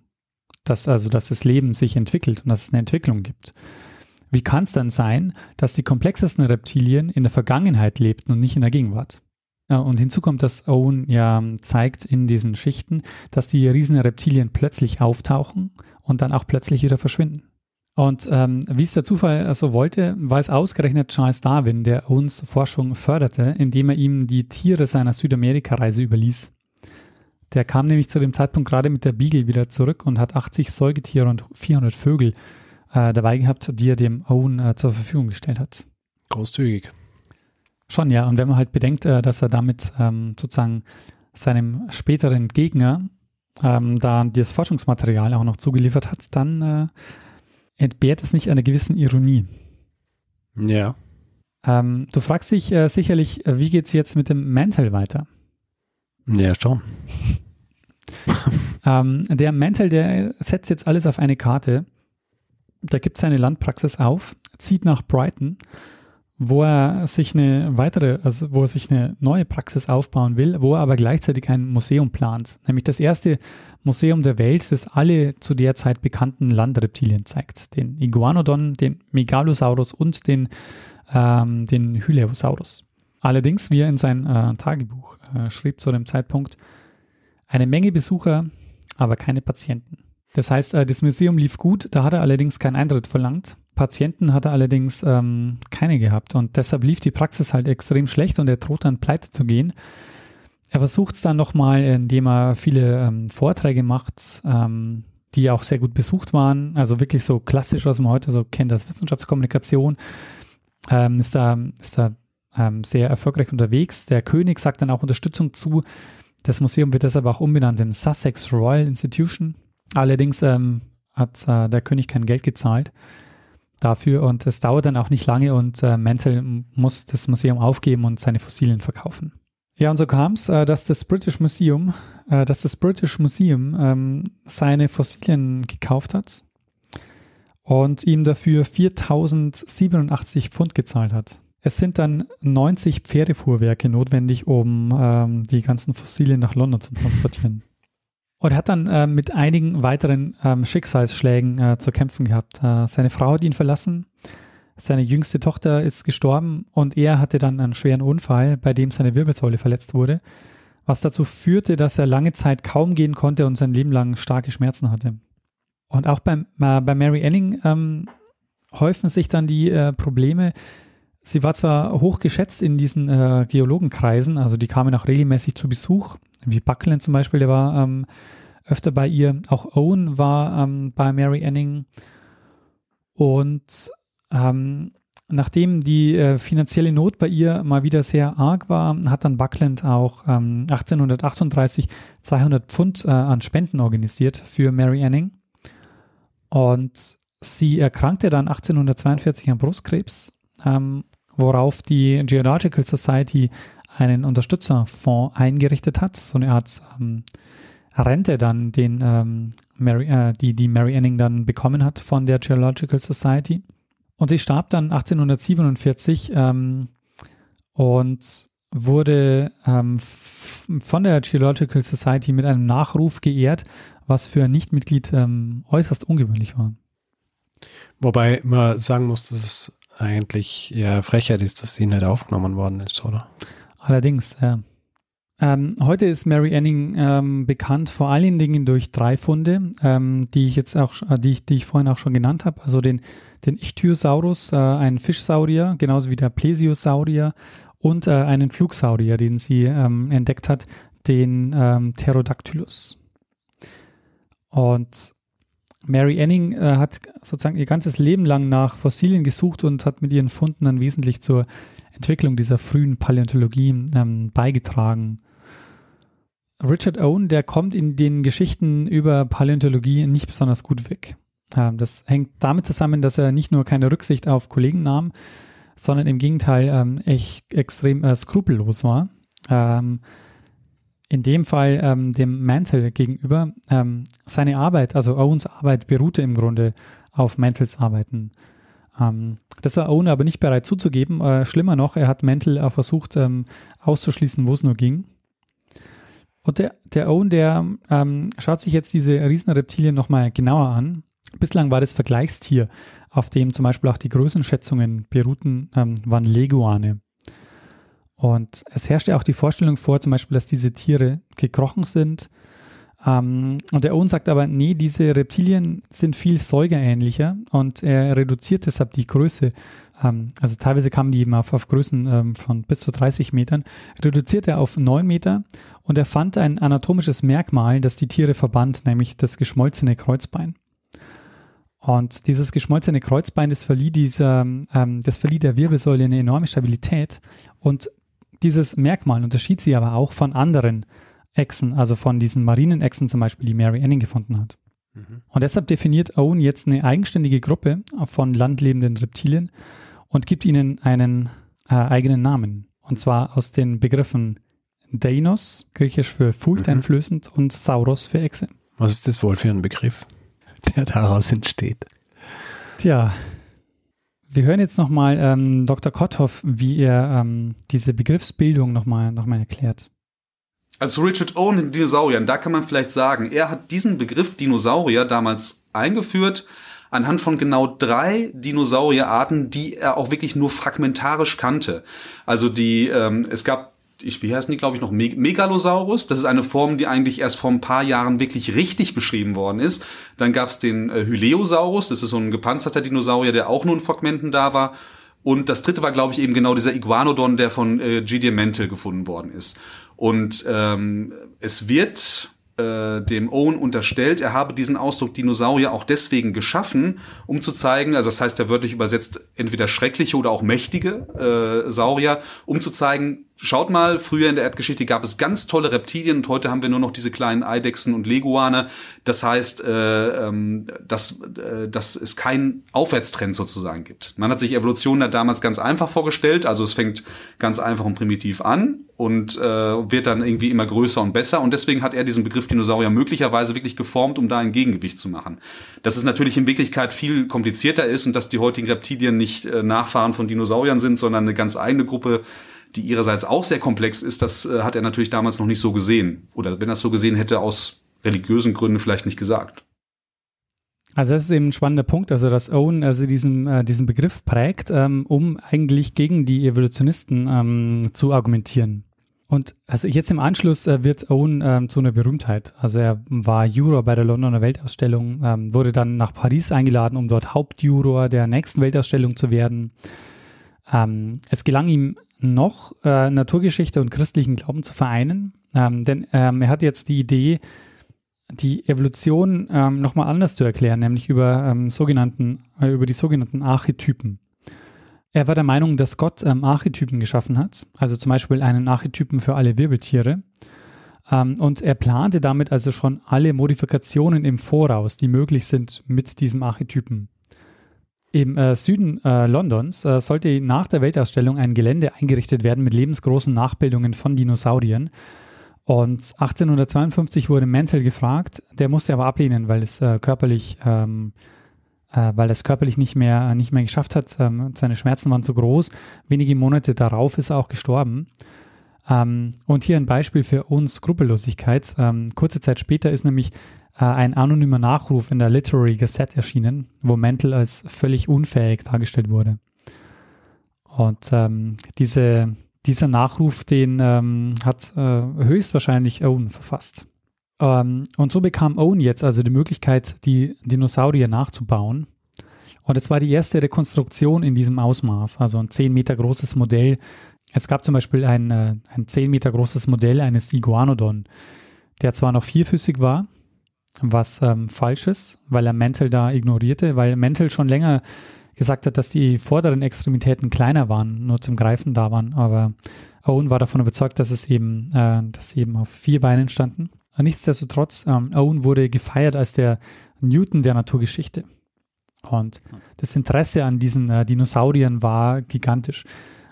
dass also dass das Leben sich entwickelt und dass es eine Entwicklung gibt, wie kann es dann sein, dass die komplexesten Reptilien in der Vergangenheit lebten und nicht in der Gegenwart? Und hinzu kommt, dass Owen ja zeigt in diesen Schichten, dass die riesen Reptilien plötzlich auftauchen und dann auch plötzlich wieder verschwinden. Und ähm, wie es der Zufall so wollte, war es ausgerechnet Charles Darwin, der Owens Forschung förderte, indem er ihm die Tiere seiner Südamerika-Reise überließ. Der kam nämlich zu dem Zeitpunkt gerade mit der Beagle wieder zurück und hat 80 Säugetiere und 400 Vögel äh, dabei gehabt, die er dem Owen äh, zur Verfügung gestellt hat. Großzügig. Schon, ja. Und wenn man halt bedenkt, äh, dass er damit ähm, sozusagen seinem späteren Gegner ähm, da das Forschungsmaterial auch noch zugeliefert hat, dann äh, entbehrt es nicht einer gewissen Ironie. Ja. Ähm, du fragst dich äh, sicherlich, äh, wie geht es jetzt mit dem Mantel weiter? Ja, schon. ähm, der Mantel, der setzt jetzt alles auf eine Karte da gibt seine Landpraxis auf, zieht nach Brighton, wo er sich eine weitere, also wo er sich eine neue Praxis aufbauen will, wo er aber gleichzeitig ein Museum plant. Nämlich das erste Museum der Welt, das alle zu der Zeit bekannten Landreptilien zeigt. Den Iguanodon, den Megalosaurus und den, ähm, den Hyleosaurus. Allerdings, wie er in sein äh, Tagebuch äh, schrieb zu dem Zeitpunkt, eine Menge Besucher, aber keine Patienten. Das heißt, äh, das Museum lief gut, da hat er allerdings keinen Eintritt verlangt. Patienten hat er allerdings ähm, keine gehabt und deshalb lief die Praxis halt extrem schlecht und er droht dann pleite zu gehen. Er versucht es dann nochmal, indem er viele ähm, Vorträge macht, ähm, die auch sehr gut besucht waren. Also wirklich so klassisch, was man heute so kennt als Wissenschaftskommunikation. Ähm, ist da, ist da ähm, sehr erfolgreich unterwegs. Der König sagt dann auch Unterstützung zu. Das Museum wird deshalb auch umbenannt in Sussex Royal Institution. Allerdings ähm, hat äh, der König kein Geld gezahlt dafür und es dauert dann auch nicht lange und äh, Mansell muss das Museum aufgeben und seine Fossilien verkaufen. Ja, und so kam es, äh, dass das British Museum, äh, dass das British Museum ähm, seine Fossilien gekauft hat und ihm dafür 4087 Pfund gezahlt hat. Es sind dann 90 Pferdefuhrwerke notwendig, um ähm, die ganzen Fossilien nach London zu transportieren. Und hat dann äh, mit einigen weiteren ähm, Schicksalsschlägen äh, zu kämpfen gehabt. Äh, seine Frau hat ihn verlassen, seine jüngste Tochter ist gestorben und er hatte dann einen schweren Unfall, bei dem seine Wirbelsäule verletzt wurde, was dazu führte, dass er lange Zeit kaum gehen konnte und sein Leben lang starke Schmerzen hatte. Und auch beim, äh, bei Mary Anning ähm, häufen sich dann die äh, Probleme. Sie war zwar hoch geschätzt in diesen äh, Geologenkreisen, also die kamen auch regelmäßig zu Besuch, wie Buckland zum Beispiel, der war ähm, öfter bei ihr. Auch Owen war ähm, bei Mary Anning. Und ähm, nachdem die äh, finanzielle Not bei ihr mal wieder sehr arg war, hat dann Buckland auch ähm, 1838 200 Pfund äh, an Spenden organisiert für Mary Anning. Und sie erkrankte dann 1842 an Brustkrebs, ähm, worauf die Geological Society einen Unterstützerfonds eingerichtet hat, so eine Art ähm, Rente dann, den ähm, Mary, äh, die, die Mary Anning dann bekommen hat von der Geological Society. Und sie starb dann 1847 ähm, und wurde ähm, von der Geological Society mit einem Nachruf geehrt, was für ein Nichtmitglied ähm, äußerst ungewöhnlich war. Wobei man sagen muss, dass es eigentlich eher Frechheit ist, dass sie nicht aufgenommen worden ist, oder? Allerdings, ja. Ähm, heute ist Mary Anning ähm, bekannt vor allen Dingen durch drei Funde, ähm, die ich jetzt auch, äh, die ich, die ich vorhin auch schon genannt habe. Also den, den Ichthyosaurus, äh, einen Fischsaurier, genauso wie der Plesiosaurier und äh, einen Flugsaurier, den sie ähm, entdeckt hat, den ähm, Pterodactylus. Und Mary Anning äh, hat sozusagen ihr ganzes Leben lang nach Fossilien gesucht und hat mit ihren Funden dann wesentlich zur Entwicklung dieser frühen Paläontologie ähm, beigetragen. Richard Owen, der kommt in den Geschichten über Paläontologie nicht besonders gut weg. Ähm, das hängt damit zusammen, dass er nicht nur keine Rücksicht auf Kollegen nahm, sondern im Gegenteil ähm, echt extrem äh, skrupellos war. Ähm, in dem Fall ähm, dem Mantle gegenüber. Ähm, seine Arbeit, also Owens Arbeit, beruhte im Grunde auf Mantles Arbeiten. Ähm, das war Owen aber nicht bereit zuzugeben. Äh, schlimmer noch, er hat Mantle auch versucht ähm, auszuschließen, wo es nur ging. Und der, der Owen, der ähm, schaut sich jetzt diese Riesenreptilien nochmal genauer an. Bislang war das Vergleichstier, auf dem zum Beispiel auch die Größenschätzungen beruhten, ähm, waren Leguane. Und es herrschte auch die Vorstellung vor, zum Beispiel, dass diese Tiere gekrochen sind. Ähm, und der Owen sagt aber, nee, diese Reptilien sind viel säugerähnlicher und er reduziert deshalb die Größe. Ähm, also teilweise kamen die eben auf, auf Größen ähm, von bis zu 30 Metern, reduziert er auf 9 Meter und er fand ein anatomisches Merkmal, das die Tiere verband, nämlich das geschmolzene Kreuzbein. Und dieses geschmolzene Kreuzbein, das verlieh dieser, ähm, das verlieh der Wirbelsäule eine enorme Stabilität und dieses Merkmal unterschied sie aber auch von anderen Echsen, also von diesen marinen Echsen zum Beispiel, die Mary Anning gefunden hat. Mhm. Und deshalb definiert Owen jetzt eine eigenständige Gruppe von landlebenden Reptilien und gibt ihnen einen äh, eigenen Namen. Und zwar aus den Begriffen Deinos, griechisch für furchteinflößend, mhm. und Sauros für Echse. Was ist das wohl für ein Begriff, der daraus entsteht? Tja, wir hören jetzt nochmal ähm, Dr. Kotthoff, wie er ähm, diese Begriffsbildung nochmal noch mal erklärt. Also Richard Owen in Dinosauriern, da kann man vielleicht sagen, er hat diesen Begriff Dinosaurier damals eingeführt anhand von genau drei Dinosaurierarten, die er auch wirklich nur fragmentarisch kannte. Also die, ähm, es gab ich, wie heißen die, glaube ich, noch Megalosaurus. Das ist eine Form, die eigentlich erst vor ein paar Jahren wirklich richtig beschrieben worden ist. Dann gab es den äh, Hyleosaurus, das ist so ein gepanzerter Dinosaurier, der auch nur in Fragmenten da war. Und das dritte war, glaube ich, eben genau dieser Iguanodon, der von äh, G.D. Mental gefunden worden ist. Und ähm, es wird äh, dem Owen unterstellt, er habe diesen Ausdruck Dinosaurier auch deswegen geschaffen, um zu zeigen, also das heißt ja wörtlich übersetzt entweder schreckliche oder auch mächtige äh, Saurier, um zu zeigen, Schaut mal, früher in der Erdgeschichte gab es ganz tolle Reptilien und heute haben wir nur noch diese kleinen Eidechsen und Leguane. Das heißt, äh, ähm, dass, äh, dass es keinen Aufwärtstrend sozusagen gibt. Man hat sich Evolution da damals ganz einfach vorgestellt. Also es fängt ganz einfach und primitiv an und äh, wird dann irgendwie immer größer und besser. Und deswegen hat er diesen Begriff Dinosaurier möglicherweise wirklich geformt, um da ein Gegengewicht zu machen. Dass es natürlich in Wirklichkeit viel komplizierter ist und dass die heutigen Reptilien nicht äh, Nachfahren von Dinosauriern sind, sondern eine ganz eigene Gruppe die ihrerseits auch sehr komplex ist, das äh, hat er natürlich damals noch nicht so gesehen. Oder wenn er es so gesehen hätte, aus religiösen Gründen vielleicht nicht gesagt. Also das ist eben ein spannender Punkt, also dass Owen also diesen, äh, diesen Begriff prägt, ähm, um eigentlich gegen die Evolutionisten ähm, zu argumentieren. Und also jetzt im Anschluss äh, wird Owen ähm, zu einer Berühmtheit. Also er war Juror bei der Londoner Weltausstellung, ähm, wurde dann nach Paris eingeladen, um dort Hauptjuror der nächsten Weltausstellung zu werden. Ähm, es gelang ihm noch äh, Naturgeschichte und christlichen Glauben zu vereinen. Ähm, denn ähm, er hat jetzt die Idee, die Evolution ähm, nochmal anders zu erklären, nämlich über, ähm, sogenannten, äh, über die sogenannten Archetypen. Er war der Meinung, dass Gott ähm, Archetypen geschaffen hat, also zum Beispiel einen Archetypen für alle Wirbeltiere. Ähm, und er plante damit also schon alle Modifikationen im Voraus, die möglich sind mit diesem Archetypen. Im äh, Süden äh, Londons äh, sollte nach der Weltausstellung ein Gelände eingerichtet werden mit lebensgroßen Nachbildungen von Dinosauriern. Und 1852 wurde Menzel gefragt, der musste aber ablehnen, weil es äh, körperlich ähm, äh, weil es körperlich nicht mehr, nicht mehr geschafft hat. Ähm, seine Schmerzen waren zu groß. Wenige Monate darauf ist er auch gestorben. Ähm, und hier ein Beispiel für uns Skrupellosigkeit. Ähm, kurze Zeit später ist nämlich äh, ein anonymer Nachruf in der Literary Gazette erschienen, wo Mantle als völlig unfähig dargestellt wurde. Und ähm, diese, dieser Nachruf, den ähm, hat äh, höchstwahrscheinlich Owen verfasst. Ähm, und so bekam Owen jetzt also die Möglichkeit, die Dinosaurier nachzubauen. Und es war die erste Rekonstruktion in diesem Ausmaß, also ein 10 Meter großes Modell. Es gab zum Beispiel ein, äh, ein 10 Meter großes Modell eines Iguanodon, der zwar noch vierfüßig war, was ähm, falsch ist, weil er Mantel da ignorierte, weil Mantel schon länger gesagt hat, dass die vorderen Extremitäten kleiner waren, nur zum Greifen da waren. Aber Owen war davon überzeugt, dass es eben, äh, dass sie eben auf vier Beinen standen. Nichtsdestotrotz, ähm, Owen wurde gefeiert als der Newton der Naturgeschichte. Und das Interesse an diesen äh, Dinosauriern war gigantisch.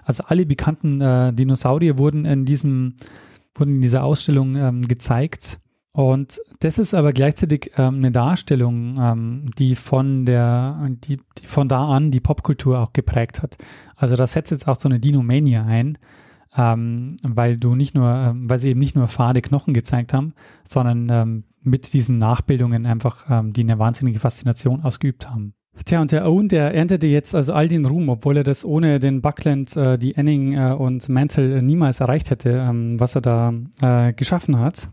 Also alle bekannten äh, Dinosaurier wurden in diesem, wurden in dieser Ausstellung ähm, gezeigt. Und das ist aber gleichzeitig ähm, eine Darstellung, ähm, die von der, die, die von da an die Popkultur auch geprägt hat. Also da setzt jetzt auch so eine Dinomania ein, ähm, weil du nicht nur, ähm, weil sie eben nicht nur fade Knochen gezeigt haben, sondern ähm, mit diesen Nachbildungen einfach ähm, die eine wahnsinnige Faszination ausgeübt haben. Tja, und der Owen, der erntete jetzt also all den Ruhm, obwohl er das ohne den Buckland, äh, die Enning äh, und Mansell äh, niemals erreicht hätte, ähm, was er da äh, geschaffen hat.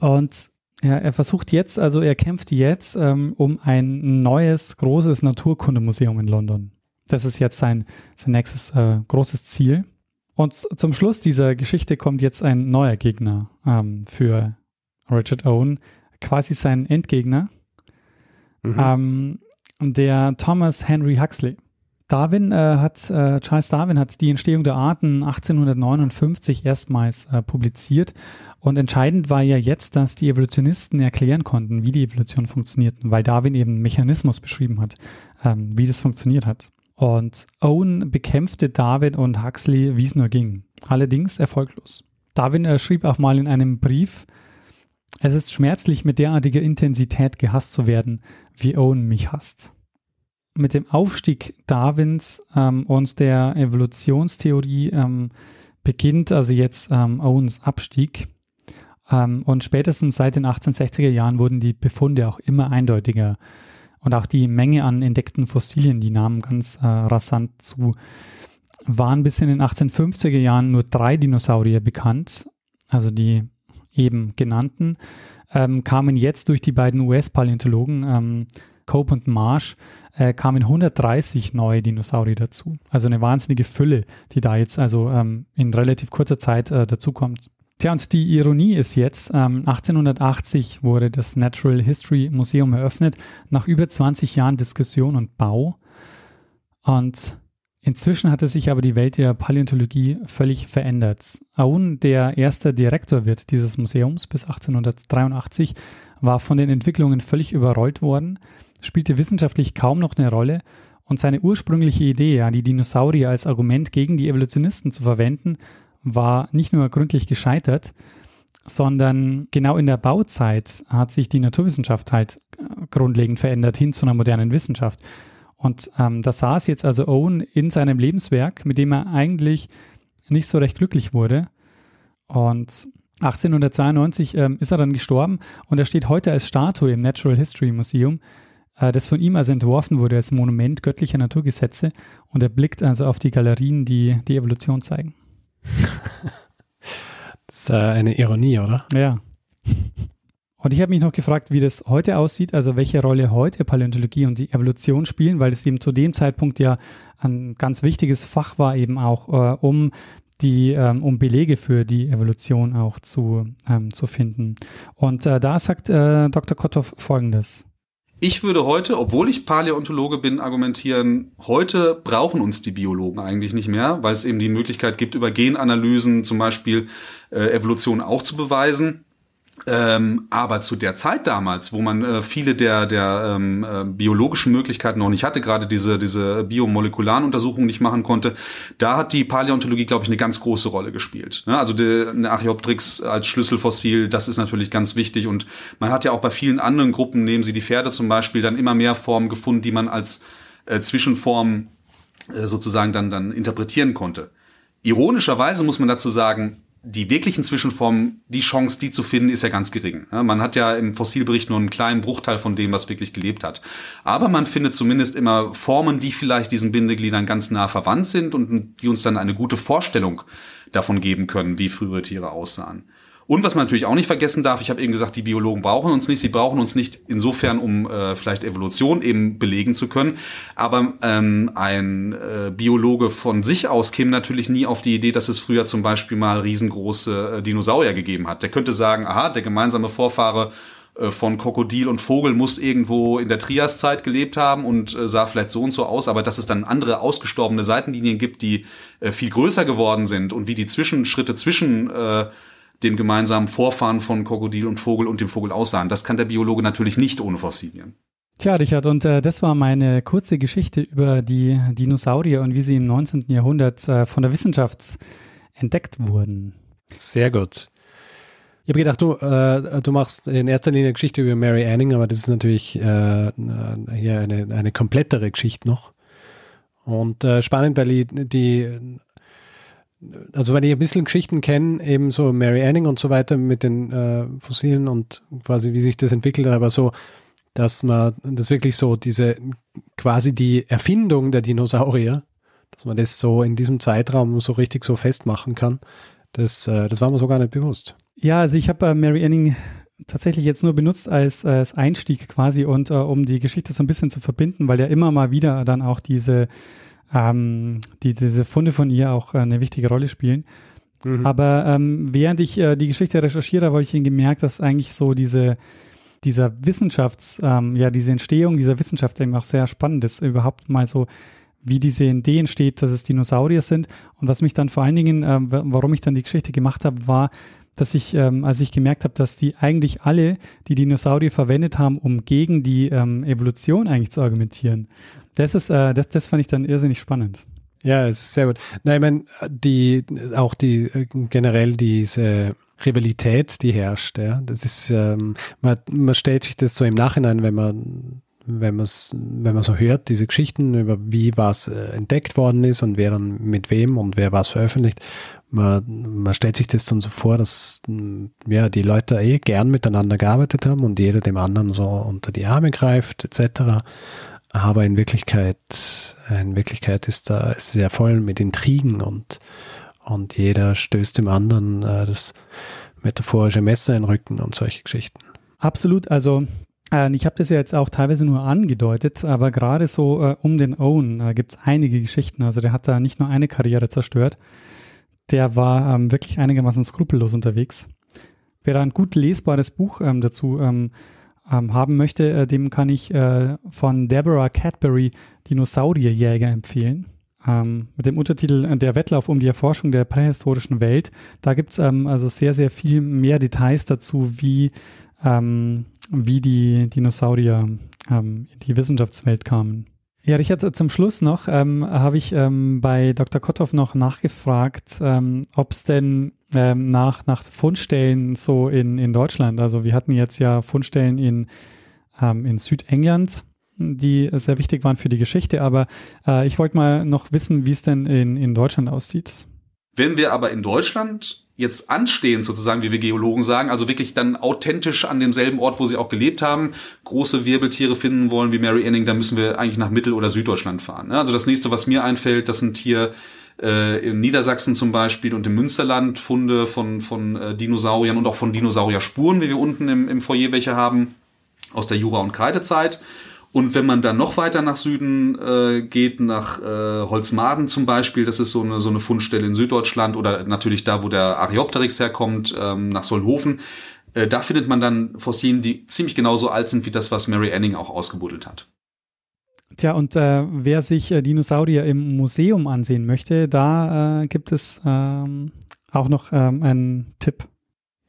Und ja, er versucht jetzt, also er kämpft jetzt ähm, um ein neues, großes Naturkundemuseum in London. Das ist jetzt sein, sein nächstes äh, großes Ziel. Und zum Schluss dieser Geschichte kommt jetzt ein neuer Gegner ähm, für Richard Owen, quasi sein Endgegner, mhm. ähm, der Thomas Henry Huxley. Darwin äh, hat, äh, Charles Darwin hat die Entstehung der Arten 1859 erstmals äh, publiziert und entscheidend war ja jetzt, dass die Evolutionisten erklären konnten, wie die Evolution funktioniert, weil Darwin eben Mechanismus beschrieben hat, ähm, wie das funktioniert hat. Und Owen bekämpfte Darwin und Huxley, wie es nur ging. Allerdings erfolglos. Darwin äh, schrieb auch mal in einem Brief, es ist schmerzlich, mit derartiger Intensität gehasst zu werden, wie Owen mich hasst. Mit dem Aufstieg Darwins ähm, und der Evolutionstheorie ähm, beginnt also jetzt ähm, Owens Abstieg. Ähm, und spätestens seit den 1860er Jahren wurden die Befunde auch immer eindeutiger. Und auch die Menge an entdeckten Fossilien, die nahmen ganz äh, rasant zu. Waren bis in den 1850er Jahren nur drei Dinosaurier bekannt, also die eben genannten, ähm, kamen jetzt durch die beiden US-Paläontologen ähm, Cope und Marsh, äh, kamen 130 neue Dinosaurier dazu. Also eine wahnsinnige Fülle, die da jetzt also ähm, in relativ kurzer Zeit äh, dazukommt. Tja, und die Ironie ist jetzt, ähm, 1880 wurde das Natural History Museum eröffnet, nach über 20 Jahren Diskussion und Bau. Und inzwischen hatte sich aber die Welt der Paläontologie völlig verändert. Aoun, der erste Direktor wird dieses Museums bis 1883, war von den Entwicklungen völlig überrollt worden, spielte wissenschaftlich kaum noch eine Rolle und seine ursprüngliche Idee, die Dinosaurier als Argument gegen die Evolutionisten zu verwenden, war nicht nur gründlich gescheitert, sondern genau in der Bauzeit hat sich die Naturwissenschaft halt äh, grundlegend verändert hin zu einer modernen Wissenschaft. Und ähm, da saß jetzt also Owen in seinem Lebenswerk, mit dem er eigentlich nicht so recht glücklich wurde. Und 1892 ähm, ist er dann gestorben und er steht heute als Statue im Natural History Museum, das von ihm also entworfen wurde als Monument göttlicher Naturgesetze. Und er blickt also auf die Galerien, die die Evolution zeigen. das ist äh, eine Ironie, oder? Ja. Und ich habe mich noch gefragt, wie das heute aussieht, also welche Rolle heute Paläontologie und die Evolution spielen, weil es eben zu dem Zeitpunkt ja ein ganz wichtiges Fach war, eben auch äh, um die, ähm, um Belege für die Evolution auch zu, ähm, zu finden. Und äh, da sagt äh, Dr. Kotthoff folgendes. Ich würde heute, obwohl ich Paläontologe bin, argumentieren, heute brauchen uns die Biologen eigentlich nicht mehr, weil es eben die Möglichkeit gibt, über Genanalysen zum Beispiel äh, Evolution auch zu beweisen. Ähm, aber zu der Zeit damals, wo man äh, viele der, der ähm, äh, biologischen Möglichkeiten noch nicht hatte, gerade diese, diese biomolekularen Untersuchungen nicht machen konnte, da hat die Paläontologie, glaube ich, eine ganz große Rolle gespielt. Ne? Also der, eine Archaeopteryx als Schlüsselfossil, das ist natürlich ganz wichtig. Und man hat ja auch bei vielen anderen Gruppen, nehmen Sie die Pferde zum Beispiel, dann immer mehr Formen gefunden, die man als äh, Zwischenform äh, sozusagen dann, dann interpretieren konnte. Ironischerweise muss man dazu sagen, die wirklichen Zwischenformen, die Chance, die zu finden, ist ja ganz gering. Man hat ja im Fossilbericht nur einen kleinen Bruchteil von dem, was wirklich gelebt hat. Aber man findet zumindest immer Formen, die vielleicht diesen Bindegliedern ganz nah verwandt sind und die uns dann eine gute Vorstellung davon geben können, wie frühere Tiere aussahen. Und was man natürlich auch nicht vergessen darf, ich habe eben gesagt, die Biologen brauchen uns nicht. Sie brauchen uns nicht insofern, um äh, vielleicht Evolution eben belegen zu können. Aber ähm, ein äh, Biologe von sich aus käme natürlich nie auf die Idee, dass es früher zum Beispiel mal riesengroße äh, Dinosaurier gegeben hat. Der könnte sagen, aha, der gemeinsame Vorfahre äh, von Krokodil und Vogel muss irgendwo in der Triaszeit gelebt haben und äh, sah vielleicht so und so aus, aber dass es dann andere ausgestorbene Seitenlinien gibt, die äh, viel größer geworden sind und wie die Zwischenschritte zwischen äh, dem gemeinsamen Vorfahren von Krokodil und Vogel und dem Vogel aussahen. Das kann der Biologe natürlich nicht ohne Fossilien. Tja, Richard, und äh, das war meine kurze Geschichte über die Dinosaurier und wie sie im 19. Jahrhundert äh, von der Wissenschaft entdeckt wurden. Sehr gut. Ich habe gedacht, du, äh, du machst in erster Linie eine Geschichte über Mary Anning, aber das ist natürlich äh, hier eine, eine komplettere Geschichte noch. Und äh, spannend, weil die, die also wenn ich ein bisschen Geschichten kenne, eben so Mary Anning und so weiter mit den äh, Fossilen und quasi wie sich das entwickelt hat, aber so, dass man das wirklich so diese quasi die Erfindung der Dinosaurier, dass man das so in diesem Zeitraum so richtig so festmachen kann, das, äh, das war mir so gar nicht bewusst. Ja, also ich habe äh, Mary Anning tatsächlich jetzt nur benutzt als, als Einstieg quasi und äh, um die Geschichte so ein bisschen zu verbinden, weil ja immer mal wieder dann auch diese ähm, die diese Funde von ihr auch äh, eine wichtige Rolle spielen. Mhm. Aber ähm, während ich äh, die Geschichte recherchiert habe, habe ich gemerkt, dass eigentlich so diese dieser Wissenschafts, ähm, ja, diese Entstehung dieser Wissenschaft eben auch sehr spannend ist, überhaupt mal so, wie diese Idee entsteht, dass es Dinosaurier sind. Und was mich dann vor allen Dingen, äh, warum ich dann die Geschichte gemacht habe, war, dass ich, ähm, als ich gemerkt habe, dass die eigentlich alle die Dinosaurier verwendet haben, um gegen die ähm, Evolution eigentlich zu argumentieren. Das ist, äh, das, das fand ich dann irrsinnig spannend. Ja, es ist sehr gut. Nein, ich meine, die, auch die, äh, generell diese Rivalität, die herrscht, ja, das ist, ähm, man, man stellt sich das so im Nachhinein, wenn man wenn man wenn man so hört, diese Geschichten über wie was äh, entdeckt worden ist und wer dann mit wem und wer was veröffentlicht, man, man stellt sich das dann so vor, dass ja die Leute eh gern miteinander gearbeitet haben und jeder dem anderen so unter die Arme greift, etc. Aber in Wirklichkeit, in Wirklichkeit ist da ist es ja voll mit Intrigen und, und jeder stößt dem anderen äh, das metaphorische Messer in den Rücken und solche Geschichten. Absolut, also äh, ich habe das ja jetzt auch teilweise nur angedeutet, aber gerade so äh, um den Owen äh, gibt es einige Geschichten. Also der hat da nicht nur eine Karriere zerstört, der war ähm, wirklich einigermaßen skrupellos unterwegs. Wer da ein gut lesbares Buch ähm, dazu ähm, ähm, haben möchte, äh, dem kann ich äh, von Deborah Cadbury Dinosaurierjäger empfehlen. Ähm, mit dem Untertitel äh, Der Wettlauf um die Erforschung der prähistorischen Welt. Da gibt es ähm, also sehr, sehr viel mehr Details dazu, wie, ähm, wie die Dinosaurier ähm, in die Wissenschaftswelt kamen. Ja, Richard, zum Schluss noch ähm, habe ich ähm, bei Dr. Kotthoff noch nachgefragt, ähm, ob es denn ähm, nach, nach Fundstellen so in, in Deutschland, also wir hatten jetzt ja Fundstellen in, ähm, in Südengland, die sehr wichtig waren für die Geschichte, aber äh, ich wollte mal noch wissen, wie es denn in, in Deutschland aussieht. Wenn wir aber in Deutschland jetzt anstehen, sozusagen, wie wir Geologen sagen, also wirklich dann authentisch an demselben Ort, wo sie auch gelebt haben, große Wirbeltiere finden wollen wie Mary Anning, dann müssen wir eigentlich nach Mittel- oder Süddeutschland fahren. Ne? Also das nächste, was mir einfällt, das sind hier äh, in Niedersachsen zum Beispiel und im Münsterland Funde von, von äh, Dinosauriern und auch von Dinosaurierspuren, wie wir unten im, im Foyer welche haben, aus der Jura- und Kreidezeit. Und wenn man dann noch weiter nach Süden äh, geht, nach äh, Holzmaden zum Beispiel, das ist so eine, so eine Fundstelle in Süddeutschland oder natürlich da, wo der Areopteryx herkommt, ähm, nach Solnhofen, Äh, da findet man dann Fossilien, die ziemlich genauso alt sind wie das, was Mary Anning auch ausgebuddelt hat. Tja, und äh, wer sich äh, Dinosaurier im Museum ansehen möchte, da äh, gibt es ähm, auch noch ähm, einen Tipp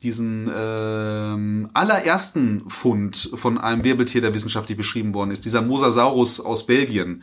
diesen ähm, allerersten Fund von einem Wirbeltier, der wissenschaftlich beschrieben worden ist, dieser Mosasaurus aus Belgien,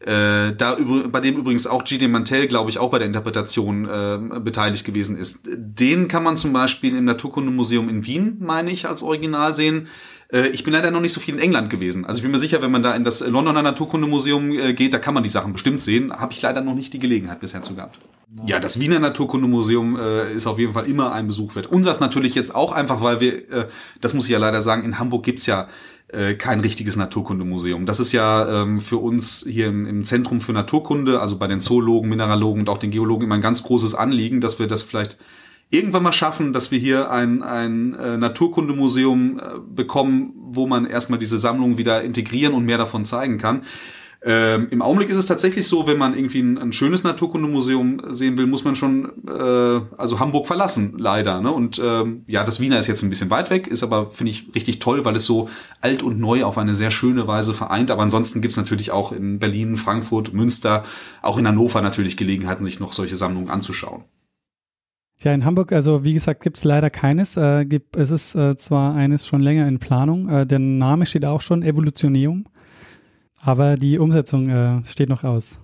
äh, da bei dem übrigens auch G.D. Mantel, glaube ich, auch bei der Interpretation äh, beteiligt gewesen ist. Den kann man zum Beispiel im Naturkundemuseum in Wien, meine ich, als Original sehen. Äh, ich bin leider noch nicht so viel in England gewesen. Also ich bin mir sicher, wenn man da in das Londoner Naturkundemuseum äh, geht, da kann man die Sachen bestimmt sehen. Habe ich leider noch nicht die Gelegenheit bisher zu gehabt. Ja, das Wiener Naturkundemuseum äh, ist auf jeden Fall immer ein Besuch wert. Unseres natürlich jetzt auch einfach, weil wir, äh, das muss ich ja leider sagen, in Hamburg gibt's ja äh, kein richtiges Naturkundemuseum. Das ist ja ähm, für uns hier im, im Zentrum für Naturkunde, also bei den Zoologen, Mineralogen und auch den Geologen immer ein ganz großes Anliegen, dass wir das vielleicht irgendwann mal schaffen, dass wir hier ein, ein äh, Naturkundemuseum äh, bekommen, wo man erstmal diese Sammlung wieder integrieren und mehr davon zeigen kann. Ähm, Im Augenblick ist es tatsächlich so, wenn man irgendwie ein, ein schönes Naturkundemuseum sehen will, muss man schon äh, also Hamburg verlassen, leider. Ne? Und ähm, ja, das Wiener ist jetzt ein bisschen weit weg, ist aber, finde ich, richtig toll, weil es so alt und neu auf eine sehr schöne Weise vereint. Aber ansonsten gibt's natürlich auch in Berlin, Frankfurt, Münster, auch in Hannover natürlich Gelegenheiten, sich noch solche Sammlungen anzuschauen. Ja, in Hamburg, also wie gesagt, gibt's leider keines. Äh, gibt, es ist äh, zwar eines schon länger in Planung, äh, der Name steht auch schon, Evolutioneum. Aber die Umsetzung äh, steht noch aus.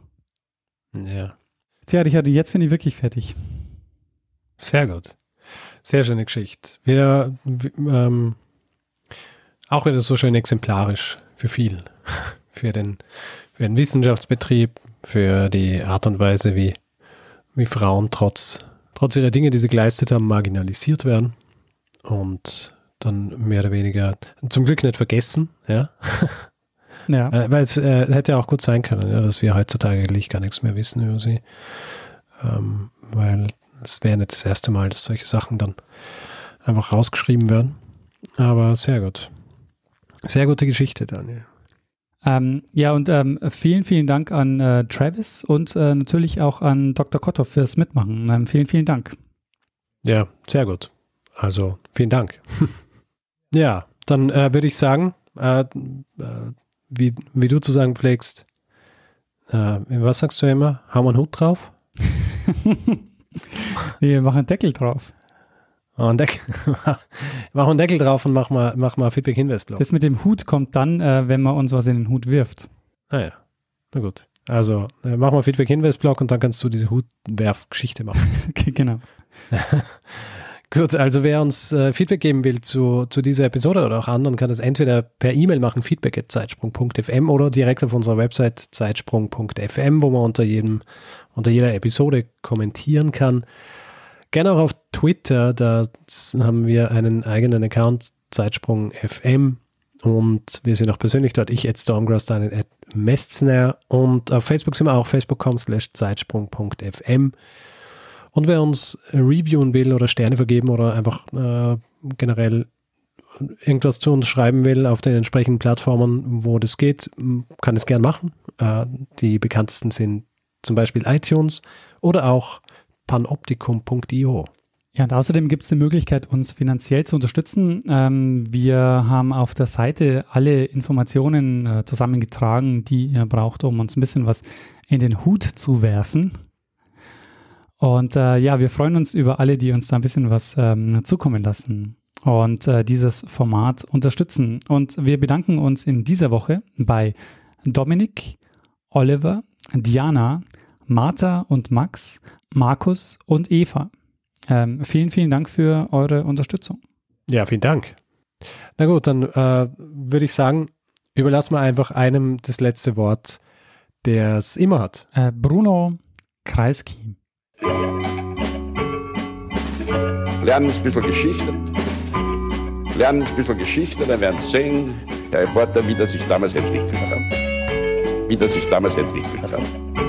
Ja. Tja, Richard, jetzt bin ich wirklich fertig. Sehr gut. Sehr schöne Geschichte. Wieder, ähm, auch wieder so schön exemplarisch für viel. Für den, für den Wissenschaftsbetrieb, für die Art und Weise, wie, wie Frauen trotz, trotz ihrer Dinge, die sie geleistet haben, marginalisiert werden. Und dann mehr oder weniger zum Glück nicht vergessen, ja. Ja. Äh, weil es äh, hätte auch gut sein können, ja, dass wir heutzutage eigentlich gar nichts mehr wissen über sie. Ähm, weil es wäre nicht das erste Mal, dass solche Sachen dann einfach rausgeschrieben werden. Aber sehr gut. Sehr gute Geschichte, Daniel. Ähm, ja, und ähm, vielen, vielen Dank an äh, Travis und äh, natürlich auch an Dr. Kotthoff fürs Mitmachen. Ähm, vielen, vielen Dank. Ja, sehr gut. Also, vielen Dank. ja, dann äh, würde ich sagen, äh, äh, wie, wie du zu sagen pflegst, äh, was sagst du immer? Haben wir einen Hut drauf? nee, mach einen Deckel drauf. Oh, einen Deckel. mach einen Deckel drauf und mach mal, mach mal Feedback Hinweis Das mit dem Hut kommt dann, äh, wenn man uns was in den Hut wirft. Ah ja, na gut. Also äh, mach mal Feedback Hinweis-Blog und dann kannst du diese Hutwerf-Geschichte machen. okay, genau. Gut, also wer uns äh, Feedback geben will zu, zu dieser Episode oder auch anderen, kann das entweder per E-Mail machen, feedback.zeitsprung.fm oder direkt auf unserer Website zeitsprung.fm, wo man unter, jedem, unter jeder Episode kommentieren kann. Gerne auch auf Twitter, da haben wir einen eigenen Account, Zeitsprung.fm und wir sind auch persönlich dort. Ich, at Stormgrass, dann at Mestner und auf Facebook sind wir auch, facebook.com slash zeitsprung.fm. Und wer uns reviewen will oder Sterne vergeben oder einfach äh, generell irgendwas zu uns schreiben will auf den entsprechenden Plattformen, wo das geht, kann es gern machen. Äh, die bekanntesten sind zum Beispiel iTunes oder auch panoptikum.io. Ja, und außerdem gibt es die Möglichkeit, uns finanziell zu unterstützen. Ähm, wir haben auf der Seite alle Informationen äh, zusammengetragen, die ihr braucht, um uns ein bisschen was in den Hut zu werfen. Und äh, ja, wir freuen uns über alle, die uns da ein bisschen was ähm, zukommen lassen und äh, dieses Format unterstützen. Und wir bedanken uns in dieser Woche bei Dominik, Oliver, Diana, Martha und Max, Markus und Eva. Ähm, vielen, vielen Dank für eure Unterstützung. Ja, vielen Dank. Na gut, dann äh, würde ich sagen, überlassen wir einfach einem das letzte Wort, der es immer hat. Äh, Bruno Kreisky. Lernen ein bisschen Geschichte. Lernen ein bisschen Geschichte, dann werden Sie sehen, der Reporter, wie das sich damals entwickelt hat. Wie das sich damals entwickelt hat.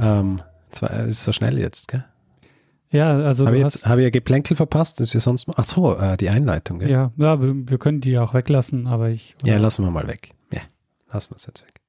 Ähm, zwar ist so schnell jetzt, gell? Ja, also habe ich, jetzt, hab ich ja Geplänkel verpasst, das wir sonst Ach so, äh, die Einleitung, gell? Ja, ja wir, wir, können die auch weglassen, aber ich. Ja, lassen wir mal weg. Ja, lassen wir es jetzt weg.